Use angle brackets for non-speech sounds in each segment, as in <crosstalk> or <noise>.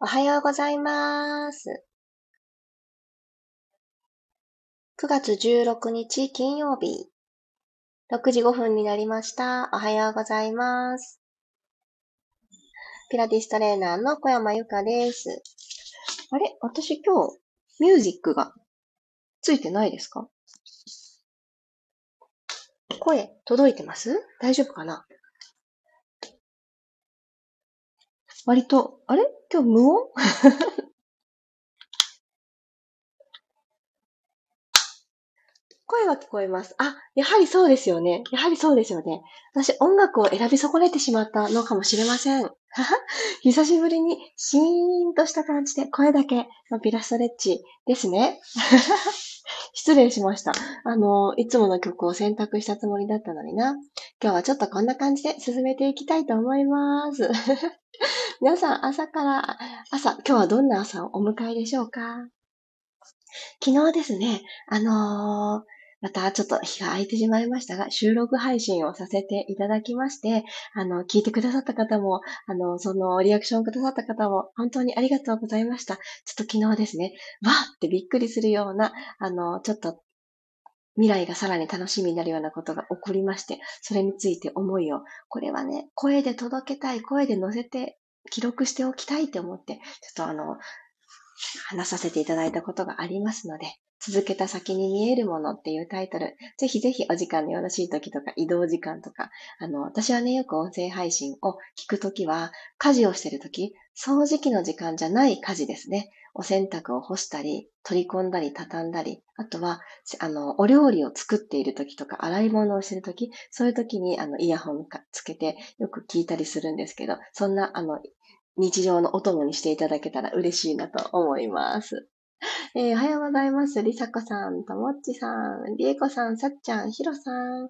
おはようございます。9月16日金曜日、6時5分になりました。おはようございます。ピラティストレーナーの小山由かです。あれ？私今日、ミュージックがついてないですか？声届いてます？大丈夫かな？割と、あれ？今日無音？<laughs> 声は聞こえます。あ、やはりそうですよね。やはりそうですよね。私、音楽を選び損ねてしまったのかもしれません。<laughs> 久しぶりにシーンとした感じで声だけのピラストレッチですね。<laughs> 失礼しました。あの、いつもの曲を選択したつもりだったのにな。今日はちょっとこんな感じで進めていきたいと思います。皆さん朝から、朝、今日はどんな朝をお迎えでしょうか？昨日ですね、あのーまたちょっと日が空いてしまいましたが、収録配信をさせていただきまして、あの、聞いてくださった方も、あの、そのリアクションくださった方も、本当にありがとうございました。ちょっと昨日ですね、わーってびっくりするような、あの、ちょっと未来がさらに楽しみになるようなことが起こりまして、それについて思いを、これはね、声で届けたい、声で載せて記録しておきたいって思って、ちょっとあの、話させていただいたことがありますので、続けた先に見えるものっていうタイトル、ぜひぜひお時間のよろしい時とか移動時間とか、あの、私はね、よく音声配信を聞くときは、家事をしてるとき、掃除機の時間じゃない家事ですね。お洗濯を干したり、取り込んだり、畳んだり、あとは、あの、お料理を作っているときとか、洗い物をしてるとき、そういうときに、あの、イヤホンつけてよく聞いたりするんですけど、そんな、あの、日常のお供にしていただけたら嬉しいなと思います。えー、おはようございます。りさこさん、ともっちさん、りえこさん、さっちゃん、ひろさん、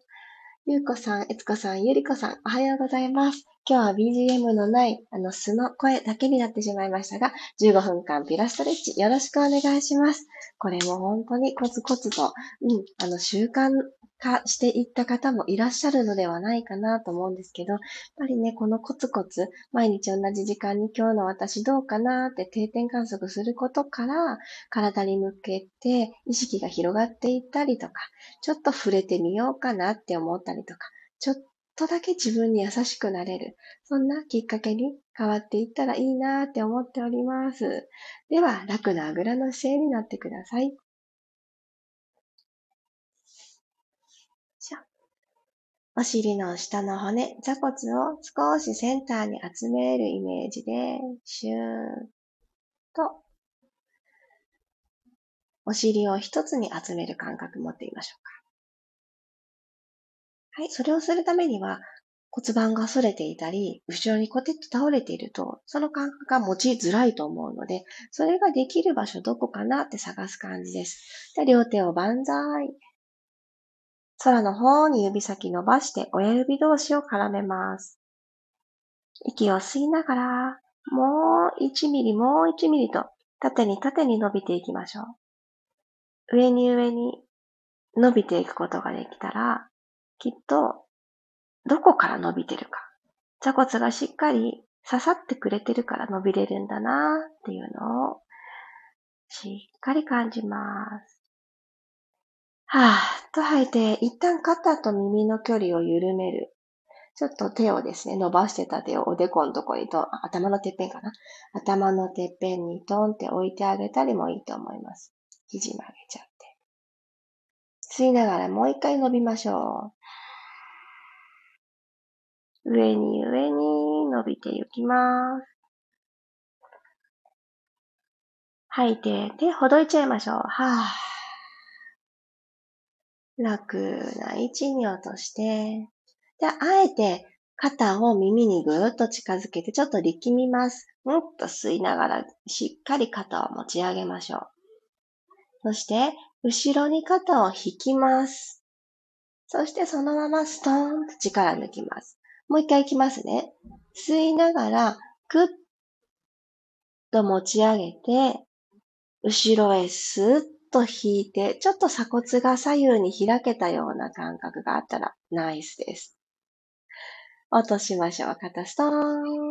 ゆうこさん、えつこさん、ゆりこさん、おはようございます。今日は BGM のない、あの、素の声だけになってしまいましたが、15分間ピラストレッチよろしくお願いします。これも本当にコツコツと、うん、あの、習慣化していった方もいらっしゃるのではないかなと思うんですけど、やっぱりね、このコツコツ、毎日同じ時間に今日の私どうかなって定点観測することから、体に向けて意識が広がっていったりとか、ちょっと触れてみようかなって思ったりとか、ちょっとだけ自分に優しくなれる、そんなきっかけに変わっていったらいいなって思っております。では、楽なあぐらの姿勢になってください。お尻の下の骨、座骨を少しセンターに集めるイメージで、シューッと、お尻を一つに集める感覚持ってみましょうか。はい、それをするためには、骨盤が反れていたり、後ろにコテッと倒れていると、その感覚が持ちづらいと思うので、それができる場所どこかなって探す感じです。で両手を万歳。空の方に指先伸ばして親指同士を絡めます。息を吸いながら、もう1ミリ、もう1ミリと縦に縦に伸びていきましょう。上に上に伸びていくことができたら、きっとどこから伸びてるか。座骨がしっかり刺さってくれてるから伸びれるんだなっていうのをしっかり感じます。はぁ、と吐いて、一旦肩と耳の距離を緩める。ちょっと手をですね、伸ばしてた手をおでこのとこにと、頭のてっぺんかな。頭のてっぺんにトンって置いてあげたりもいいと思います。肘曲げちゃって。吸いながらもう一回伸びましょう。上に上に伸びていきます。吐いて、手ほどいちゃいましょう。はぁ。楽な位置に落として、で、あえて肩を耳にぐーっと近づけてちょっと力みます。うんと吸いながらしっかり肩を持ち上げましょう。そして、後ろに肩を引きます。そしてそのままストーンと力抜きます。もう一回いきますね。吸いながら、ぐっと持ち上げて、後ろへスッと引いて、ちょっと鎖骨が左右に開けたような感覚があったらナイスです。落としましょう。肩ストーン。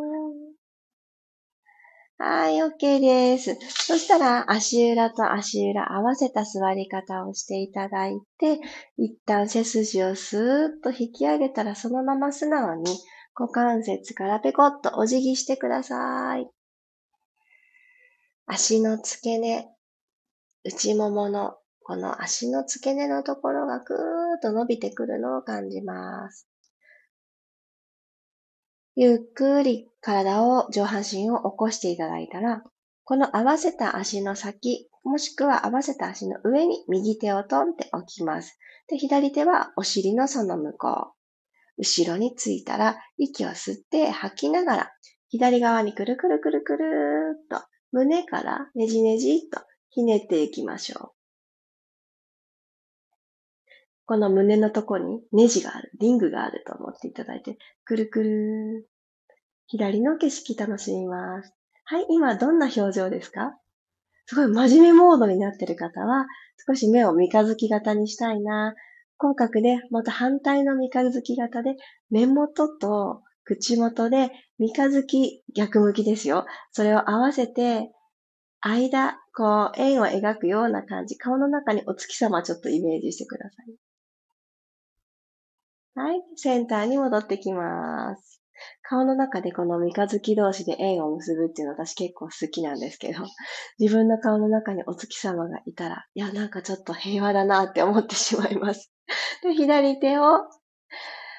はい、OK です。そしたら、足裏と足裏合わせた座り方をしていただいて、一旦背筋をスーッと引き上げたら、そのまま素直に股関節からペコッとお辞儀してください。足の付け根、内もものこの足の付け根のところがぐーっと伸びてくるのを感じます。ゆっくり体を、上半身を起こしていただいたら、この合わせた足の先、もしくは合わせた足の上に右手をトンって置きます。で、左手はお尻のその向こう。後ろについたら、息を吸って吐きながら、左側にくるくるくるくるーっと、胸からねじねじっとひねっていきましょう。この胸のとこにネジがある、リングがあると思っていただいて、くるくる。左の景色楽しみます。はい、今どんな表情ですか？すごい真面目モードになってる方は、少し目を三日月型にしたいな。口角で、また反対の三日月型で、目元と口元で三日月逆向きですよ。それを合わせて、間、こう、円を描くような感じ。顔の中にお月様ちょっとイメージしてください。はい。センターに戻ってきます。顔の中でこの三日月同士で円を結ぶっていうの私結構好きなんですけど、自分の顔の中にお月様がいたら、いや、なんかちょっと平和だなって思ってしまいます。<laughs> で、左手を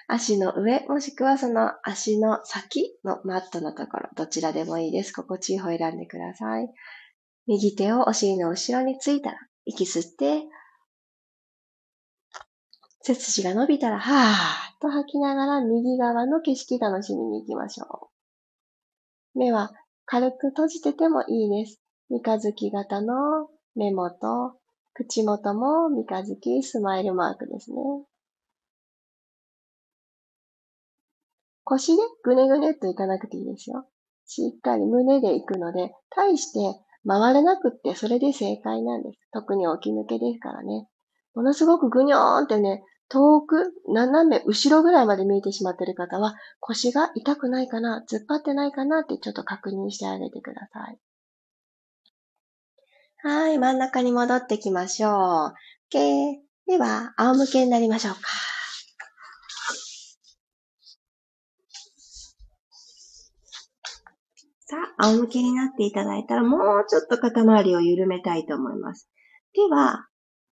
足の上、もしくはその足の先のマットのところ、どちらでもいいです。心地いい方を選んでください。右手をお尻の後ろについたら、息吸って、背筋が伸びたら、はーっと吐きながら右側の景色楽しみに行きましょう。目は軽く閉じててもいいです。三日月型の目元、口元も三日月スマイルマークですね。腰でぐねぐねっといかなくていいですよ。しっかり胸で行くので、対して回れなくってそれで正解なんです。特に起き抜けですからね。ものすごくぐにょーんってね、遠く、斜め後ろぐらいまで見えてしまっている方は、腰が痛くないかな、突っ張ってないかなってちょっと確認してあげてください。はい、真ん中に戻ってきましょう。OK。では、仰向けになりましょうか。さあ、仰向けになっていただいたら、もうちょっと肩周りを緩めたいと思います。では、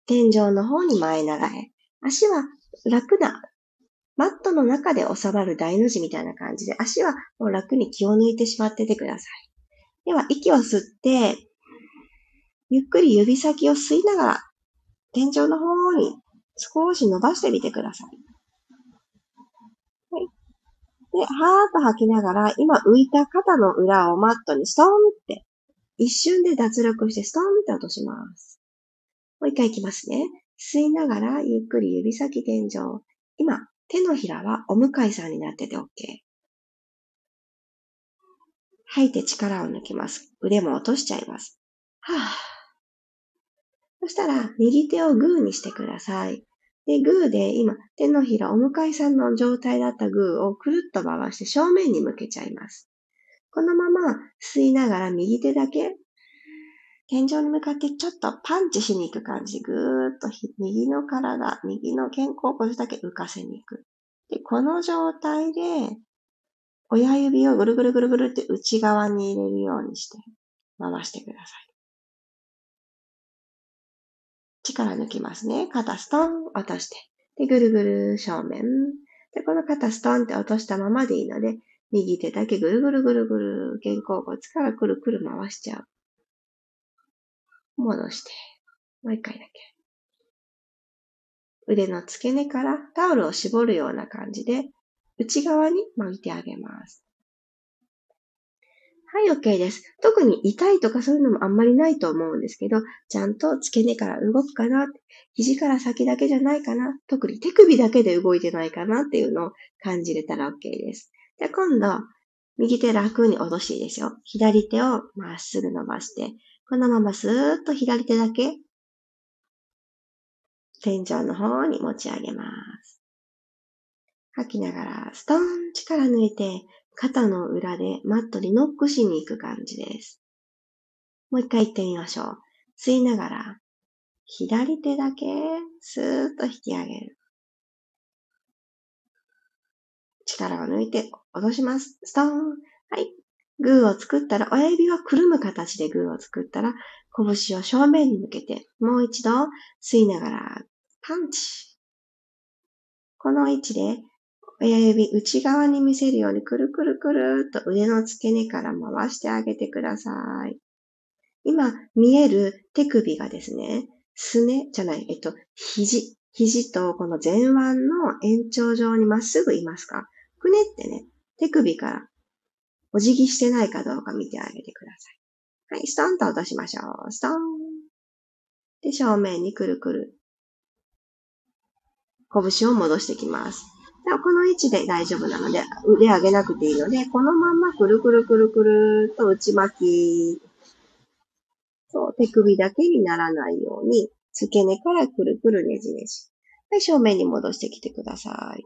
天井の方に前習え。足は楽な、マットの中で収まる大の字みたいな感じで、足はもう楽に気を抜いてしまっててください。では、息を吸って、ゆっくり指先を吸いながら、天井の方に少し伸ばしてみてください。はい。で、はーっと吐きながら、今浮いた肩の裏をマットにストーンって、一瞬で脱力してストーンって落とします。もう一回いきますね。吸いながらゆっくり指先天井。今、手のひらはお向かいさんになってて OK。吐いて力を抜きます。腕も落としちゃいます。はぁ。そしたら、右手をグーにしてください。で、グーで今、手のひらお向かいさんの状態だったグーをくるっと回して正面に向けちゃいます。このまま吸いながら右手だけ天井に向かってちょっとパンチしに行く感じ。ぐーっと右の体、右の肩甲骨だけ浮かせに行く。で、この状態で、親指をぐるぐるぐるぐるって内側に入れるようにして回してください。力抜きますね。肩ストン落として。で、ぐるぐる正面。で、この肩ストンって落としたままでいいので、右手だけぐるぐるぐるぐる肩甲骨からくるくる回しちゃう。戻して、もう一回だけ。腕の付け根からタオルを絞るような感じで、内側に巻いてあげます。はい、OK です。特に痛いとかそういうのもあんまりないと思うんですけど、ちゃんと付け根から動くかな、肘から先だけじゃないかな、特に手首だけで動いてないかなっていうのを感じれたら OK です。で、今度、右手楽に落としていいですよ。左手をまっすぐ伸ばして、このままスーッと左手だけ天井の方に持ち上げます。吐きながらストーン力抜いて肩の裏でマットにノックしに行く感じです。もう一回行ってみましょう。吸いながら、左手だけスーッと引き上げる。力を抜いて落とします。ストーン。はい。グーを作ったら、親指はくるむ形でグーを作ったら、拳を正面に向けて、もう一度吸いながら、パンチ。この位置で、親指内側に見せるようにくるくるくるっと腕の付け根から回してあげてください。今見える手首がですね、すねじゃない、えっと、肘、肘とこの前腕の延長上にまっすぐいますか？くねってね、手首からお辞儀してないかどうか見てあげてください。はい、ストンと落としましょう。ストン。で、正面にくるくる。拳を戻してきます。でこの位置で大丈夫なので、腕上げなくていいので、このままくるくるくるくると内巻き。そう、手首だけにならないように、付け根からくるくるねじねじ。はい、正面に戻してきてください。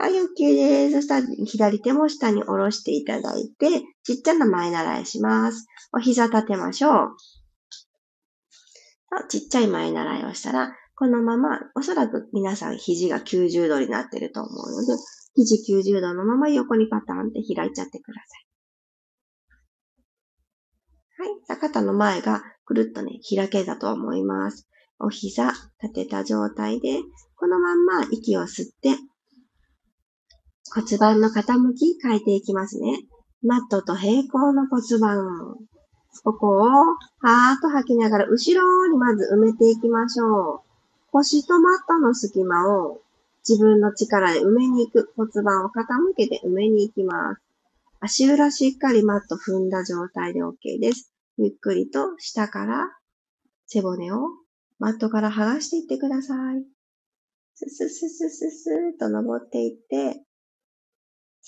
はい、OK です。そしたら左手も下に下ろしていただいて、ちっちゃな前習いします。お膝立てましょう。ちっちゃい前習いをしたら、このまま、おそらく皆さん肘が90度になってると思うので、肘90度のまま横にパターンって開いちゃってください。はい。肩の前がくるっとね、開けたと思います。お膝立てた状態で、このまんま息を吸って、骨盤の傾き変えていきますね。マットと平行の骨盤。ここを、はーっと吐きながら、後ろにまず埋めていきましょう。腰とマットの隙間を自分の力で埋めに行く。骨盤を傾けて埋めに行きます。足裏しっかりマット踏んだ状態で OK です。ゆっくりと下から背骨をマットから剥がしていってください。ススススススーと登っていって、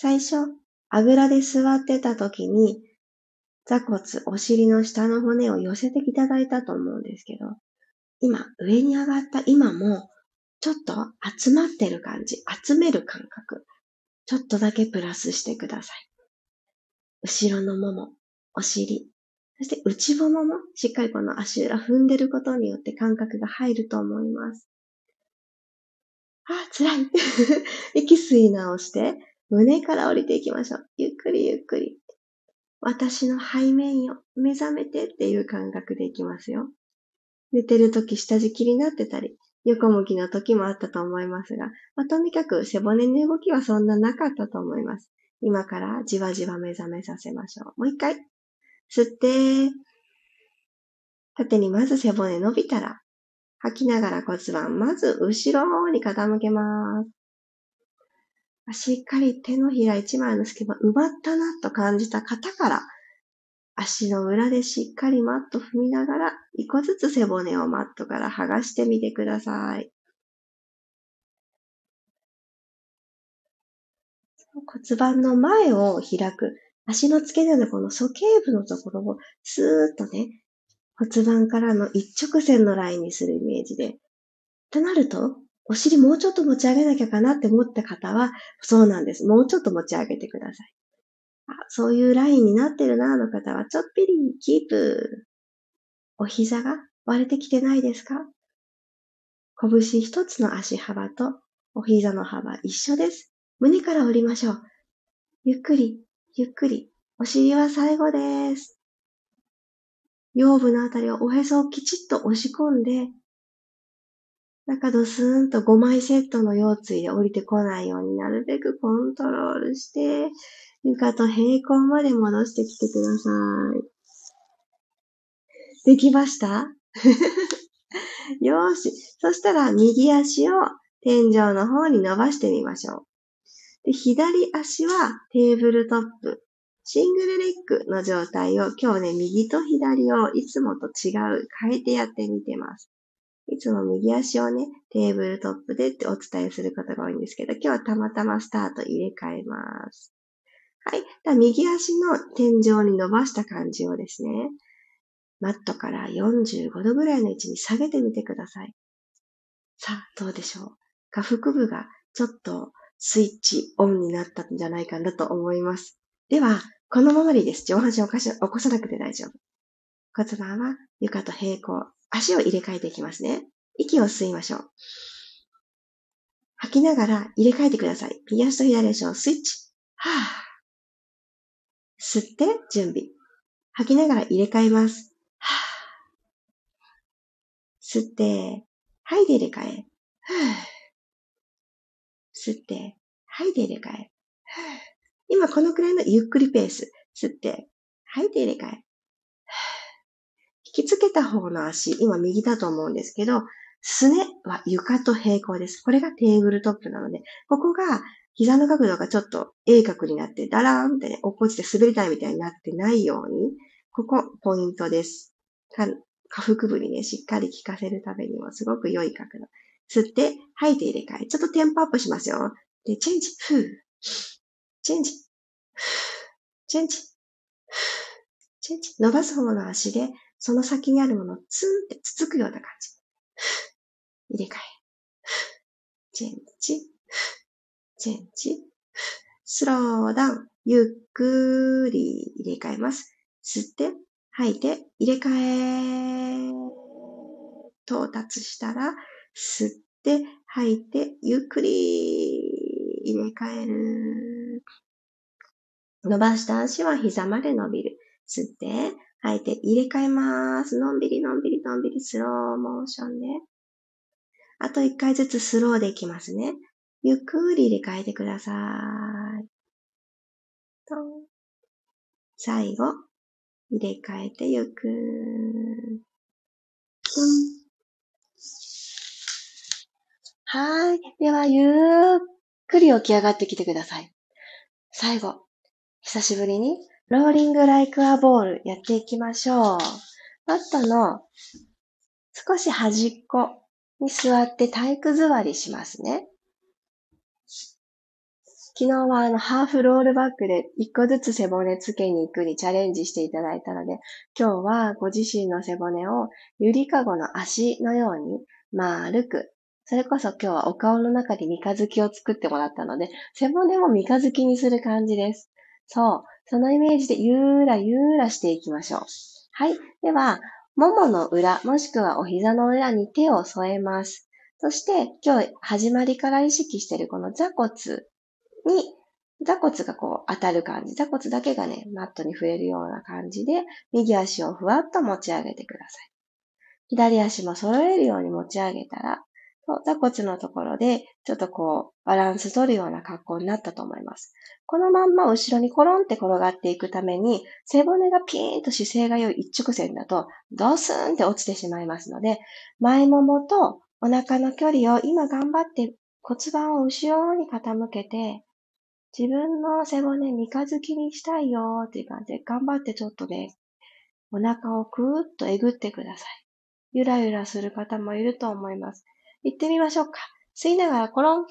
最初、あぐらで座ってた時に、座骨、お尻の下の骨を寄せていただいたと思うんですけど、今、上に上がった今も、ちょっと集まってる感じ、集める感覚、ちょっとだけプラスしてください。後ろのもも、お尻、そして内もももしっかりこの足裏踏んでることによって感覚が入ると思います。あ、辛い。<laughs> 息吸い直して、胸から降りていきましょう。ゆっくりゆっくり。私の背面よ、目覚めてっていう感覚でいきますよ。寝てる時下敷きになってたり、横向きの時もあったと思いますが、まあ、とにかく背骨の動きはそんななかったと思います。今からじわじわ目覚めさせましょう。もう一回。吸って、縦にまず背骨伸びたら、吐きながら骨盤、まず後ろに傾けます。しっかり手のひら一枚の隙間奪ったなと感じた方から、足の裏でしっかりマット踏みながら、一個ずつ背骨をマットから剥がしてみてください。骨盤の前を開く。足の付け根のこの鼠径部のところをスーッとね、骨盤からの一直線のラインにするイメージで。となると、お尻もうちょっと持ち上げなきゃかなって思った方は、そうなんです。もうちょっと持ち上げてください。あそういうラインになってるなの方は、ちょっぴりキープ。お膝が割れてきてないですか？拳一つの足幅とお膝の幅一緒です。胸から降りましょう。ゆっくり、ゆっくり。お尻は最後です。腰部のあたりをおへそをきちっと押し込んで、中ドスーンと5枚セットの腰椎で降りてこないようになるべくコントロールして、床と平行まで戻してきてください。できました？<laughs> よし。そしたら右足を天井の方に伸ばしてみましょう。で左足はテーブルトップ。シングルレッグの状態を今日ね、右と左をいつもと違う変えてやってみてます。いつも右足をね、テーブルトップでってお伝えすることが多いんですけど、今日はたまたまスタート入れ替えます。はい。では右足の天井に伸ばした感じをですね、マットから45度ぐらいの位置に下げてみてください。さあ、どうでしょう下腹部がちょっとスイッチオンになったんじゃないかなと思います。では、このままでいいです。上半身を起こさなくて大丈夫。骨盤は床と平行。足を入れ替えていきますね。息を吸いましょう。吐きながら入れ替えてください。右足と左足をスイッチ。はぁ。吸って準備。吐きながら入れ替えます。はぁ。吸って、吐いて入れ替え。はぁ。吸って、吐いて入れ替え。今このくらいのゆっくりペース。吸って、吐いて入れ替え。引きつけた方の足、今右だと思うんですけど、すねは床と平行です。これがテーブルトップなので、ここが膝の角度がちょっと鋭角になって、ダラーンってね、落っこちて滑り台みたいになってないように、ここポイントです。下腹部にね、しっかり効かせるためにもすごく良い角度。吸って、吐いて入れ替え。ちょっとテンポアップしますよ。で、チェンジ、ふー。チェンジ、チェンジ、伸ばす方の足で、その先にあるものをツンってつつくような感じ。<laughs> 入れ替え。チェンジ。チェンジ。スローダウン。ゆっくり入れ替えます。吸って、吐いて、入れ替え。到達したら、吸って、吐いて、ゆっくり入れ替える。伸ばした足は膝まで伸びる。吸って、吐いて入れ替えます。のんびりのんびりのんびりスローモーションで。あと一回ずつスローでいきますね。ゆっくり入れ替えてください。と最後、入れ替えてゆく。はい。では、ゆっくり起き上がってきてください。最後、久しぶりに、ローリングライクアボールやっていきましょう。マットの少し端っこに座って体育座りしますね。昨日はあのハーフロールバックで一個ずつ背骨つけに行くにチャレンジしていただいたので、今日はご自身の背骨をゆりかごの足のように丸く、それこそ今日はお顔の中に三日月を作ってもらったので、背骨も三日月にする感じです。そう。そのイメージでゆーらゆーらしていきましょう。はい。では、ももの裏、もしくはお膝の裏に手を添えます。そして、今日始まりから意識しているこの座骨に、座骨がこう当たる感じ。座骨だけがね、マットに触れるような感じで、右足をふわっと持ち上げてください。左足も揃えるように持ち上げたら、座骨のところで、ちょっとこう、バランス取るような格好になったと思います。このまんま後ろにコロンって転がっていくために、背骨がピーンと姿勢が良い一直線だと、ドスーンって落ちてしまいますので、前ももとお腹の距離を今頑張って骨盤を後ろに傾けて、自分の背骨三日月にしたいよーっていう感じで、頑張ってちょっとね、お腹をくーっとえぐってください。ゆらゆらする方もいると思います。行ってみましょうか。吸いながらコロン。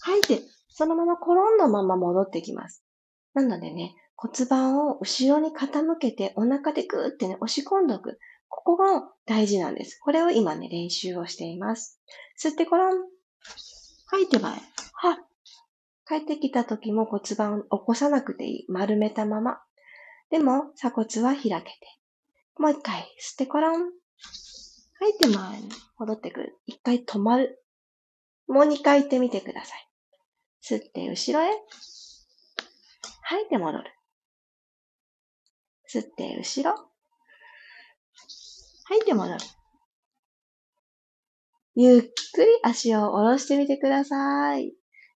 吐いて、そのままコロンのまま戻ってきます。なのでね、骨盤を後ろに傾けてお腹でグーってね、押し込んどく。ここが大事なんです。これを今ね、練習をしています。吸ってコロン。吐いて前。は。帰ってきた時も骨盤を起こさなくていい。丸めたまま。でも、鎖骨は開けて。もう一回、吸ってコロン。吐いて前に戻ってくる。一回止まる。もう二回言ってみてください。吸って後ろへ。吐いて戻る。吸って後ろ。吐いて戻る。ゆっくり足を下ろしてみてください。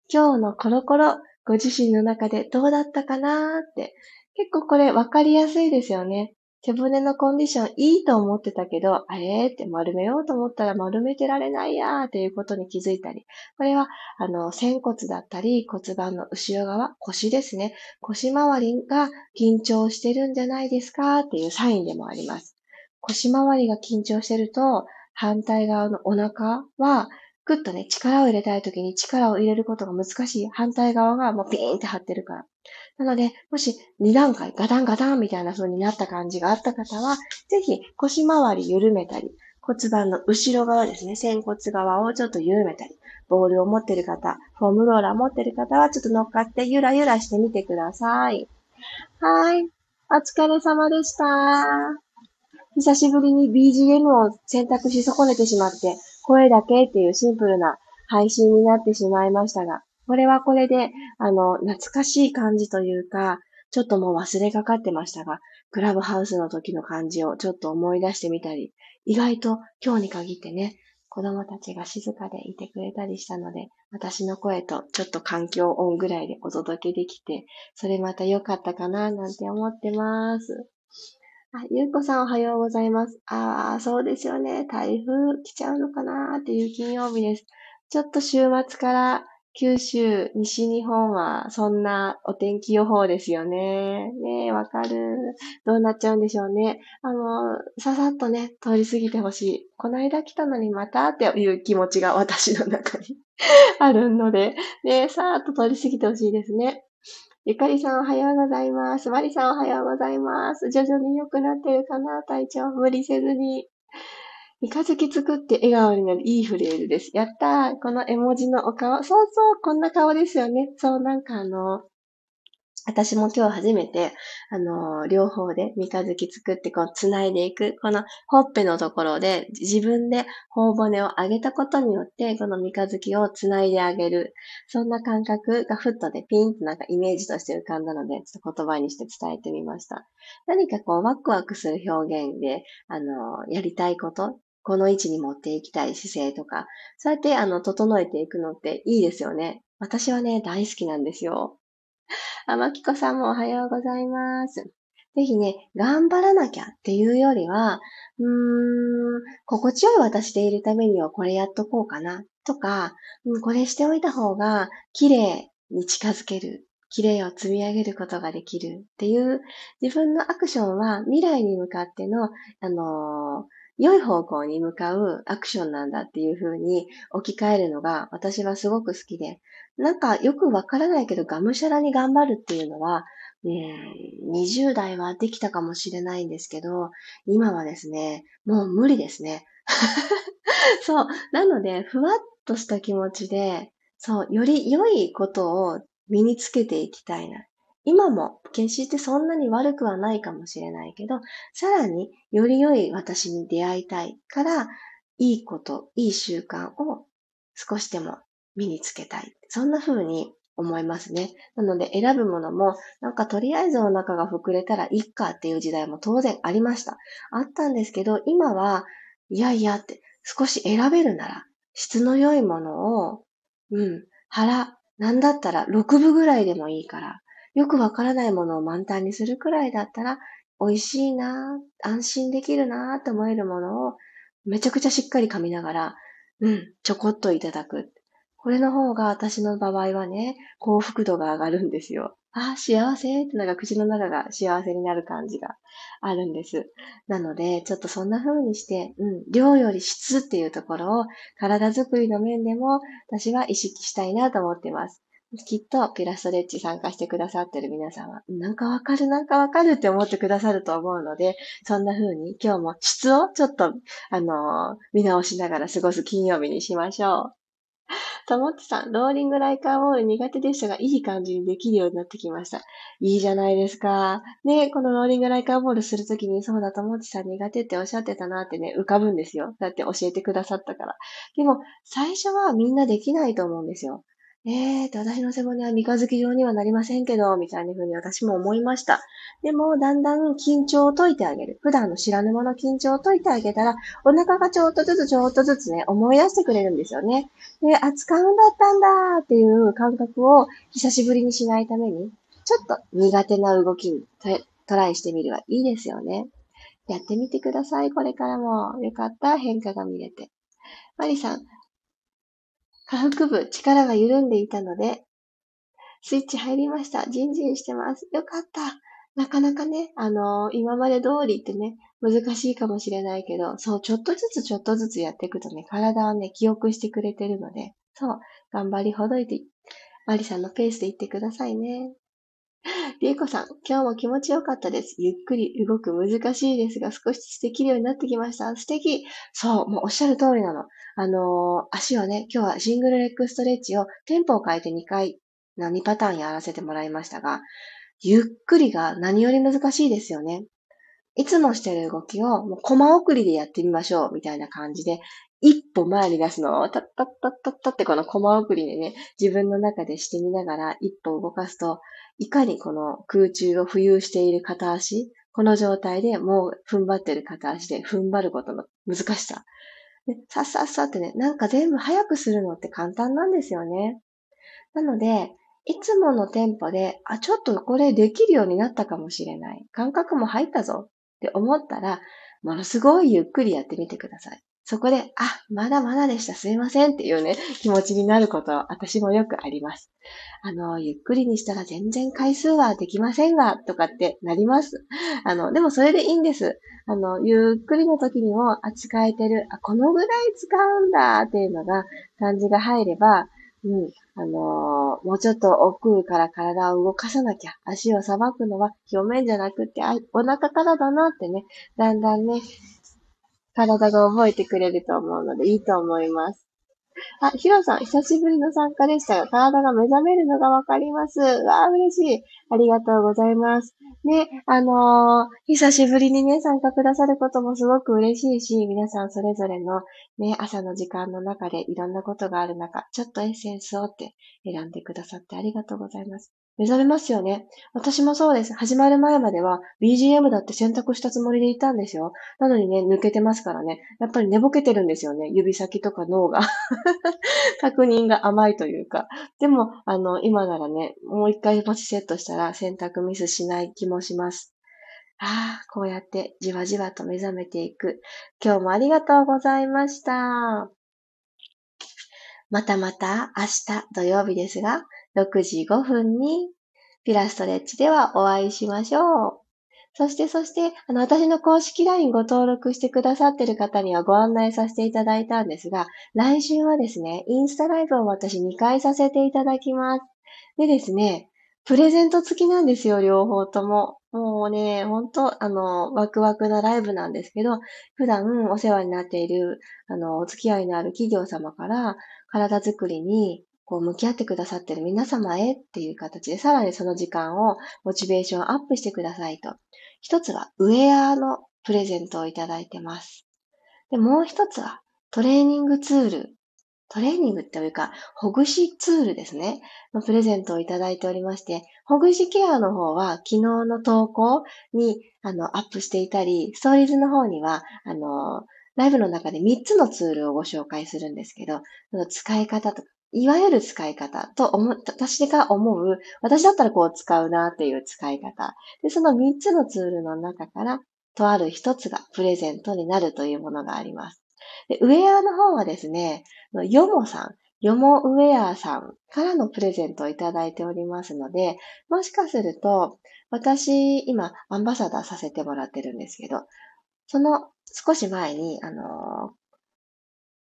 今日のコロコロ、ご自身の中でどうだったかなーって。結構これ分かりやすいですよね。背骨のコンディションいいと思ってたけど、あれ？って丸めようと思ったら丸めてられないやーっていうことに気づいたり。これは、あの、仙骨だったり骨盤の後ろ側、腰ですね。腰周りが緊張してるんじゃないですかっていうサインでもあります。腰周りが緊張してると、反対側のお腹はぐっとね、力を入れたい時に力を入れることが難しい。反対側がもうピーンって張ってるから。なので、もし2段階、ガタンガタンみたいな風になった感じがあった方は、ぜひ腰回り緩めたり、骨盤の後ろ側ですね、仙骨側をちょっと緩めたり、ボールを持ってる方、フォームローラー持ってる方はちょっと乗っかってゆらゆらしてみてください。はい。お疲れ様でした。久しぶりに BGM を選択し損ねてしまって、声だけっていうシンプルな配信になってしまいましたが、これはこれで、あの、懐かしい感じというか、ちょっともう忘れかかってましたが、クラブハウスの時の感じをちょっと思い出してみたり、意外と今日に限ってね、子供たちが静かでいてくれたりしたので、私の声とちょっと環境音ぐらいでお届けできて、それまた良かったかななんて思ってます。あ、ゆうこさんおはようございます。ああ、そうですよね。台風来ちゃうのかなっていう金曜日です。ちょっと週末から九州、西日本はそんなお天気予報ですよね。ねえ、わかる。どうなっちゃうんでしょうね。あの、ささっとね、通り過ぎてほしい。この間来たのにまたっていう気持ちが私の中に <laughs> あるので、ねさーっと通り過ぎてほしいですね。ゆかりさんおはようございます。まりさんおはようございます。徐々に良くなってるかな？体調無理せずに。三日月作って笑顔になるいいフレーズです。やったーこの絵文字のお顔。そうそう、こんな顔ですよね。そう、なんかあの、私も今日初めて、あの、両方で三日月作ってこう繋いでいく。このほっぺのところで自分で頬骨を上げたことによって、この三日月を繋いであげる。そんな感覚がふっとでピンとなんかイメージとして浮かんだので、ちょっと言葉にして伝えてみました。何かこうワクワクする表現で、あの、やりたいこと、この位置に持っていきたい姿勢とか、そうやってあの、整えていくのっていいですよね。私はね、大好きなんですよ。あ、まきこさんもおはようございます。ぜひね、頑張らなきゃっていうよりは、うーん、心地よい私でいるためにはこれやっとこうかなとか、うん、これしておいた方が綺麗に近づける、綺麗を積み上げることができるっていう自分のアクションは未来に向かっての、あのー良い方向に向かうアクションなんだっていう風に置き換えるのが私はすごく好きで、なんかよくわからないけどがむしゃらに頑張るっていうのは、20代はできたかもしれないんですけど、今はですね、もう無理ですね。<laughs> そう。なので、ふわっとした気持ちで、そう、より良いことを身につけていきたいな。今も決してそんなに悪くはないかもしれないけど、さらにより良い私に出会いたいから、いいこと、いい習慣を少しでも身につけたい。そんな風に思いますね。なので選ぶものも、なんかとりあえずお腹が膨れたらいっかっていう時代も当然ありました。あったんですけど、今は、いやいやって、少し選べるなら、質の良いものを、うん、腹、なんだったら6分ぐらいでもいいから、よくわからないものを満タンにするくらいだったら、美味しいな安心できるなと思えるものを、めちゃくちゃしっかり噛みながら、うん、ちょこっといただく。これの方が私の場合はね、幸福度が上がるんですよ。あ、幸せってなんか口の中が幸せになる感じがあるんです。なので、ちょっとそんな風にして、うん、量より質っていうところを体づくりの面でも私は意識したいなと思っています。きっとピラストレッチ参加してくださってる皆さんは、なんかわかる、なんかわかるって思ってくださると思うので、そんな風に今日も質をちょっと、あのー、見直しながら過ごす金曜日にしましょう。ともっちさん、ローリングライカーボール苦手でしたが、いい感じにできるようになってきました。いいじゃないですか。ね、このローリングライカーボールするときに、そうだ、ともっちさん苦手っておっしゃってたなってね、浮かぶんですよ。だって教えてくださったから。でも、最初はみんなできないと思うんですよ。えーと、私の背骨は三日月状にはなりませんけど、みたいな風に私も思いました。でも、だんだん緊張を解いてあげる。普段の知らぬもの緊張を解いてあげたら、お腹がちょっとずつちょっとずつね、思い出してくれるんですよね。で、扱うんだったんだっていう感覚を久しぶりにしないために、ちょっと苦手な動きにトライしてみるはいいですよね。やってみてください。これからも。よかった。変化が見れて。マリさん、下腹部、力が緩んでいたので、スイッチ入りました。ジンジンしてます。よかった。なかなかね、あのー、今まで通りってね、難しいかもしれないけど、そう、ちょっとずつちょっとずつやっていくとね、体はね、記憶してくれてるので、そう、頑張りほどいて、マリさんのペースで行ってくださいね。りえこさん、今日も気持ちよかったです。ゆっくり動く難しいですが、少しずつできるようになってきました。素敵そう、もうおっしゃる通りなの。あのー、足をね、今日はシングルレッグストレッチをテンポを変えて2回、2パターンやらせてもらいましたが、ゆっくりが何より難しいですよね。いつもしてる動きを、もうコマ送りでやってみましょう、みたいな感じで、一歩前に出すのを、タッタッタッタッタってこのコマ送りでね、自分の中でしてみながら一歩動かすと、いかにこの空中を浮遊している片足、この状態でもう踏ん張ってる片足で踏ん張ることの難しさ。でさっさっさってね、なんか全部早くするのって簡単なんですよね。なので、いつものテンポで、あ、ちょっとこれできるようになったかもしれない。感覚も入ったぞって思ったら、ものすごいゆっくりやってみてください。そこで、あ、まだまだでした、すいませんっていうね、気持ちになること、私もよくあります。あの、ゆっくりにしたら全然回数はできませんが、とかってなります。あの、でもそれでいいんです。あの、ゆっくりの時にも、あ、使えてる、あ、このぐらい使うんだっていうのが、感じが入れば、うん、あのー、もうちょっと奥から体を動かさなきゃ、足をさばくのは表面じゃなくて、あ、お腹からだなってね、だんだんね、体が覚えてくれると思うのでいいと思います。あ、ヒロさん、久しぶりの参加でしたが、体が目覚めるのがわかります。わあ、嬉しい。ありがとうございます。ね、あのー、久しぶりにね、参加くださることもすごく嬉しいし、皆さんそれぞれのね、朝の時間の中でいろんなことがある中、ちょっとエッセンスをって選んでくださってありがとうございます。目覚めますよね。私もそうです。始まる前までは BGM だって選択したつもりでいたんですよ。なのにね、抜けてますからね。やっぱり寝ぼけてるんですよね。指先とか脳が。<laughs> 確認が甘いというか。でも、あの、今ならね、もう一回ポチセットしたら選択ミスしない気もします。ああ、こうやってじわじわと目覚めていく。今日もありがとうございました。またまた明日土曜日ですが、6時5分にピラストレッチではお会いしましょう。そして、そして、あの、私の公式 LINE ご登録してくださってる方にはご案内させていただいたんですが、来週はですね、インスタライブを私2回させていただきます。でですね、プレゼント付きなんですよ、両方とも。もうね、ほんと、あの、ワクワクなライブなんですけど、普段お世話になっている、あの、お付き合いのある企業様から、体づくりにこう向き合ってくださってる皆様へっていう形で、さらにその時間をモチベーションアップしてくださいと。一つはウェアのプレゼントをいただいてます。で、もう一つはトレーニングツール。トレーニングっていうか、ほぐしツールですね。のプレゼントをいただいておりまして、ほぐしケアの方は昨日の投稿にあのアップしていたり、ストーリーズの方には、あの、ライブの中で3つのツールをご紹介するんですけど、その使い方とか、いわゆる使い方と思、私が思う、私だったらこう使うなっていう使い方。で、その3つのツールの中から、とある1つがプレゼントになるというものがあります。で、ウェアの方はですね、ヨモさん、ヨモウェアさんからのプレゼントをいただいておりますので、もしかすると、私、今、アンバサダーさせてもらってるんですけど、その少し前に、あの、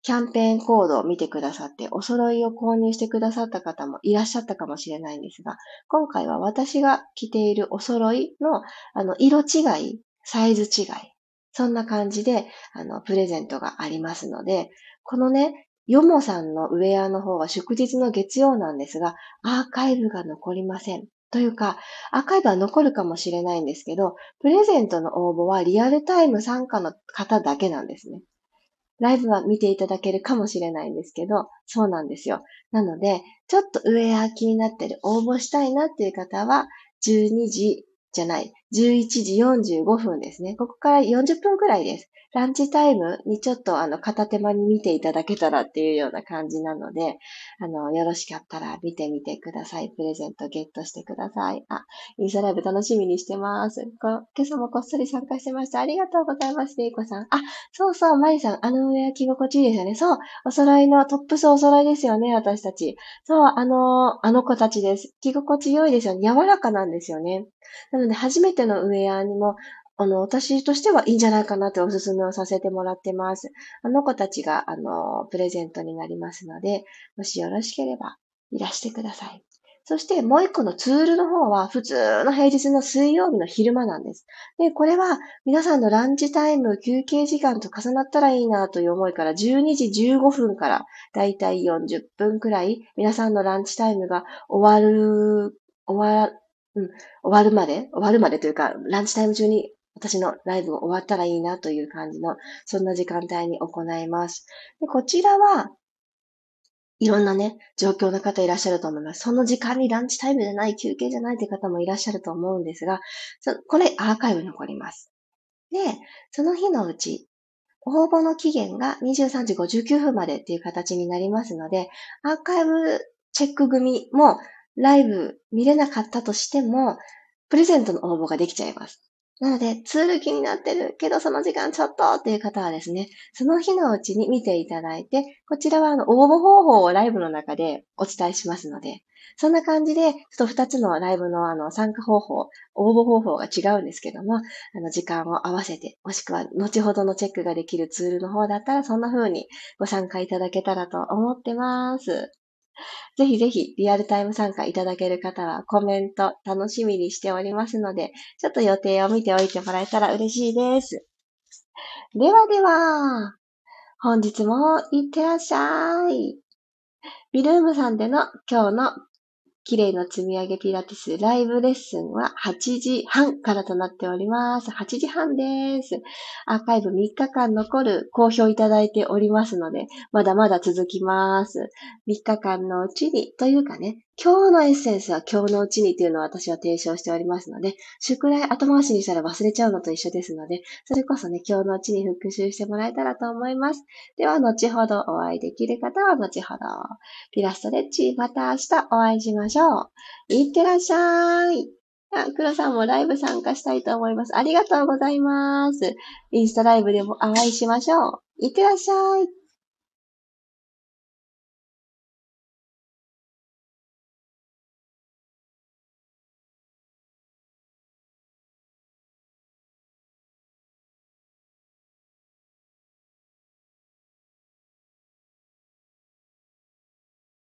キャンペーンコードを見てくださって、お揃いを購入してくださった方もいらっしゃったかもしれないんですが、今回は私が着ているお揃いの、あの、色違い、サイズ違い、そんな感じで、あの、プレゼントがありますので、このね、ヨモさんのウェアの方は祝日の月曜なんですが、アーカイブが残りません。というか、アーカイブは残るかもしれないんですけど、プレゼントの応募はリアルタイム参加の方だけなんですね。ライブは見ていただけるかもしれないんですけど、そうなんですよ。なので、ちょっとウェア気になってる、応募したいなっていう方は、12時じゃない、11時45分ですね。ここから40分くらいです。ランチタイムにちょっとあの片手間に見ていただけたらっていうような感じなので、あの、よろしかったら見てみてください。プレゼントゲットしてください。あ、インスタライブ楽しみにしてます。今朝もこっそり参加してました。ありがとうございます、レイコさん。あ、そうそう、マリさん、あの上は着心地いいですよね。そう、お揃いのトップスお揃いですよね、私たち。そう、あの、あの子たちです。着心地良いですよね。柔らかなんですよね。なので、初めてのウェアにもあの、私としてはいいんじゃないかなってお勧めをさせてもらってます。あの子たちが、あの、プレゼントになりますので、もしよろしければいらしてください。そしてもう一個のツールの方は普通の平日の水曜日の昼間なんです。で、これは皆さんのランチタイム、休憩時間と重なったらいいなという思いから12時15分からだいたい40分くらい皆さんのランチタイムが終わる、終わ、うん、終わるまで、終わるまでというか、ランチタイム中に私のライブが終わったらいいなという感じの、そんな時間帯に行います。でこちらは、いろんなね、状況の方いらっしゃると思います。その時間にランチタイムじゃない、休憩じゃないという方もいらっしゃると思うんですが、これアーカイブに残ります。で、その日のうち、応募の期限が23時59分までっていう形になりますので、アーカイブチェック組もライブ見れなかったとしても、プレゼントの応募ができちゃいます。なので、ツール気になってるけど、その時間ちょっとっていう方はですね、その日のうちに見ていただいて、こちらはあの応募方法をライブの中でお伝えしますので、そんな感じで、ちょっと二つのライブのあの参加方法、応募方法が違うんですけども、あの時間を合わせて、もしくは後ほどのチェックができるツールの方だったら、そんな風にご参加いただけたらと思ってます。<laughs> ぜひぜひリアルタイム参加いただける方はコメント楽しみにしておりますので、ちょっと予定を見ておいてもらえたら嬉しいです。ではでは、本日もいってらっしゃい。ビルームさんでの今日の綺麗な積み上げピラティスライブレッスンは8時半からとなっております。8時半です。アーカイブ3日間残る好評いただいておりますので、まだまだ続きます。3日間のうちに、というかね、今日のエッセンスは今日のうちにというのを私は提唱しておりますので、宿題後回しにしたら忘れちゃうのと一緒ですので、それこそね、今日のうちに復習してもらえたらと思います。では、後ほどお会いできる方は後ほど。ピラストレッチ、また明日お会いしましょう。いってらっしゃい。あ、黒さんもライブ参加したいと思います。ありがとうございます。インスタライブでもお会いしましょう。いってらっしゃい。